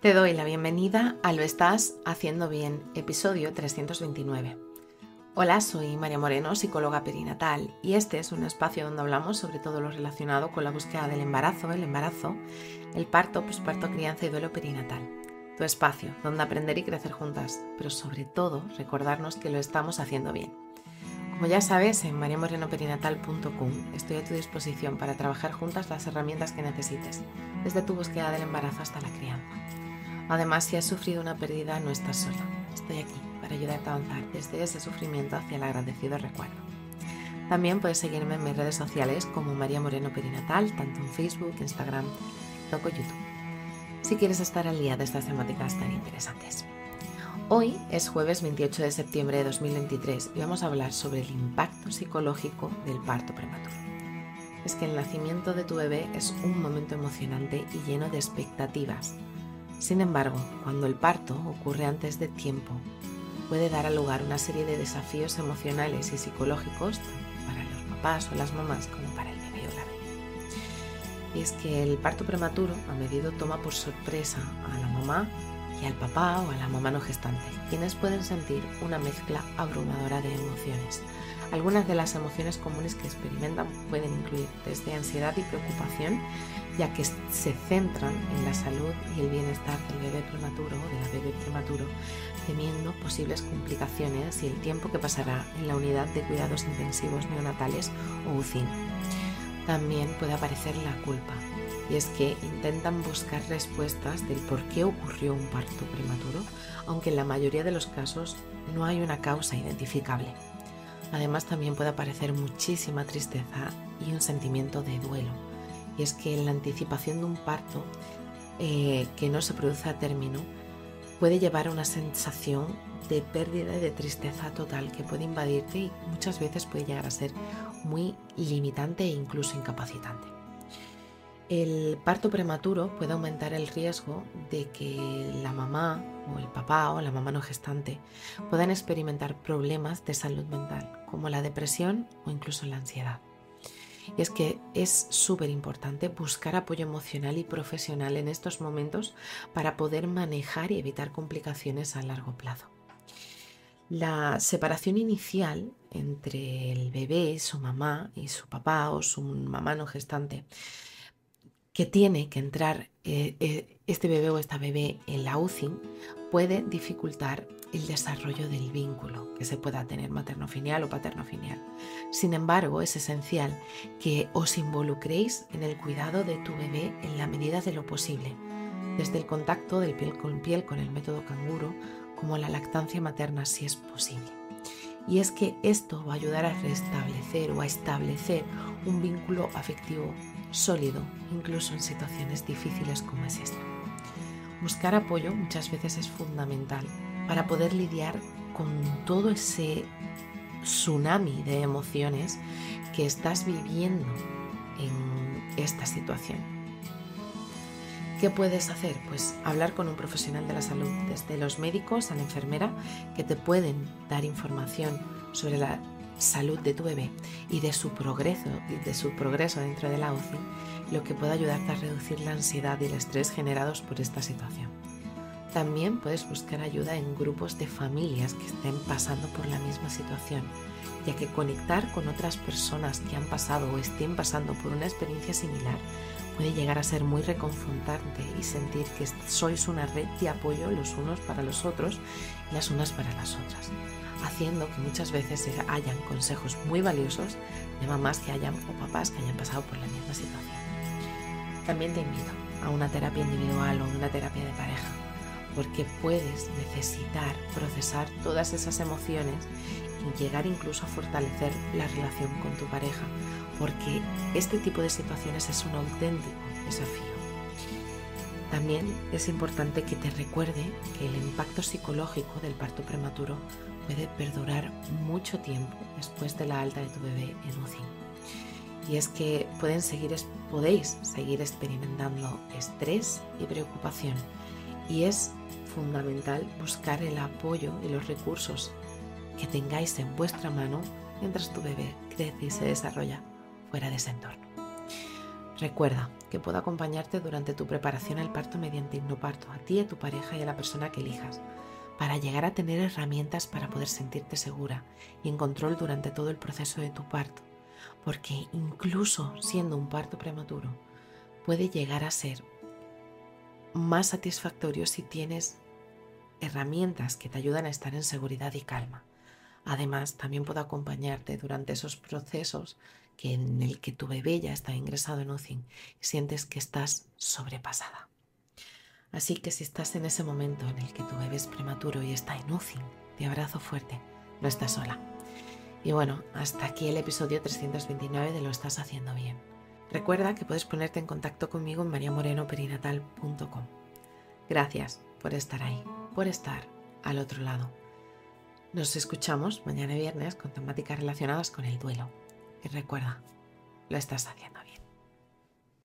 Te doy la bienvenida a Lo Estás Haciendo Bien, episodio 329. Hola, soy María Moreno, psicóloga perinatal, y este es un espacio donde hablamos sobre todo lo relacionado con la búsqueda del embarazo, el embarazo, el parto, posparto, crianza y duelo perinatal. Tu espacio donde aprender y crecer juntas, pero sobre todo recordarnos que lo estamos haciendo bien. Como ya sabes, en mariamorenoperinatal.com estoy a tu disposición para trabajar juntas las herramientas que necesites, desde tu búsqueda del embarazo hasta la crianza. Además, si has sufrido una pérdida, no estás sola. Estoy aquí para ayudarte a avanzar desde ese sufrimiento hacia el agradecido recuerdo. También puedes seguirme en mis redes sociales como María Moreno Perinatal, tanto en Facebook, Instagram, TikTok o YouTube, si quieres estar al día de estas temáticas tan interesantes. Hoy es jueves 28 de septiembre de 2023 y vamos a hablar sobre el impacto psicológico del parto prematuro. Es que el nacimiento de tu bebé es un momento emocionante y lleno de expectativas sin embargo, cuando el parto ocurre antes de tiempo, puede dar lugar a una serie de desafíos emocionales y psicológicos para los papás o las mamás como para el bebé o la bebé. Y es que el parto prematuro a menudo toma por sorpresa a la mamá y al papá o a la mamá no gestante, quienes pueden sentir una mezcla abrumadora de emociones. Algunas de las emociones comunes que experimentan pueden incluir desde ansiedad y preocupación, ya que se centran en la salud y el bienestar del bebé prematuro o de la bebé prematuro, temiendo posibles complicaciones y el tiempo que pasará en la unidad de cuidados intensivos neonatales o UCI. También puede aparecer la culpa, y es que intentan buscar respuestas del por qué ocurrió un parto prematuro, aunque en la mayoría de los casos no hay una causa identificable. Además también puede aparecer muchísima tristeza y un sentimiento de duelo, y es que la anticipación de un parto eh, que no se produce a término puede llevar a una sensación de pérdida y de tristeza total que puede invadirte y muchas veces puede llegar a ser muy limitante e incluso incapacitante. El parto prematuro puede aumentar el riesgo de que la mamá o el papá o la mamá no gestante puedan experimentar problemas de salud mental, como la depresión o incluso la ansiedad. Y es que es súper importante buscar apoyo emocional y profesional en estos momentos para poder manejar y evitar complicaciones a largo plazo. La separación inicial entre el bebé, su mamá y su papá o su mamá no gestante que tiene que entrar eh, eh, este bebé o esta bebé en la UCI puede dificultar el desarrollo del vínculo que se pueda tener materno-filial o paterno-filial. Sin embargo, es esencial que os involucréis en el cuidado de tu bebé en la medida de lo posible, desde el contacto del piel con piel con el método canguro como la lactancia materna si es posible. Y es que esto va a ayudar a restablecer o a establecer un vínculo afectivo sólido, incluso en situaciones difíciles como es esta. Buscar apoyo muchas veces es fundamental para poder lidiar con todo ese tsunami de emociones que estás viviendo en esta situación. ¿Qué puedes hacer? Pues hablar con un profesional de la salud, desde los médicos a la enfermera, que te pueden dar información sobre la salud de tu bebé y de su progreso, de su progreso dentro de la UCI, lo que puede ayudarte a reducir la ansiedad y el estrés generados por esta situación. También puedes buscar ayuda en grupos de familias que estén pasando por la misma situación, ya que conectar con otras personas que han pasado o estén pasando por una experiencia similar puede llegar a ser muy reconfortante y sentir que sois una red de apoyo los unos para los otros y las unas para las otras haciendo que muchas veces hayan consejos muy valiosos de mamás que hayan o papás que hayan pasado por la misma situación. También te invito a una terapia individual o una terapia de pareja, porque puedes necesitar procesar todas esas emociones y llegar incluso a fortalecer la relación con tu pareja, porque este tipo de situaciones es un auténtico desafío. También es importante que te recuerde que el impacto psicológico del parto prematuro puede perdurar mucho tiempo después de la alta de tu bebé en UCI. Y es que pueden seguir, podéis seguir experimentando estrés y preocupación. Y es fundamental buscar el apoyo y los recursos que tengáis en vuestra mano mientras tu bebé crece y se desarrolla fuera de ese entorno. Recuerda que puedo acompañarte durante tu preparación al parto mediante hipnoparto, a ti, a tu pareja y a la persona que elijas, para llegar a tener herramientas para poder sentirte segura y en control durante todo el proceso de tu parto. Porque incluso siendo un parto prematuro, puede llegar a ser más satisfactorio si tienes herramientas que te ayudan a estar en seguridad y calma. Además, también puedo acompañarte durante esos procesos que en el que tu bebé ya está ingresado en UCI y sientes que estás sobrepasada. Así que si estás en ese momento en el que tu bebé es prematuro y está en UCI, te abrazo fuerte, no estás sola. Y bueno, hasta aquí el episodio 329 de Lo estás haciendo bien. Recuerda que puedes ponerte en contacto conmigo en mariamorenoperinatal.com. Gracias por estar ahí, por estar al otro lado. Nos escuchamos mañana viernes con temáticas relacionadas con el duelo. Y recuerda, lo estás haciendo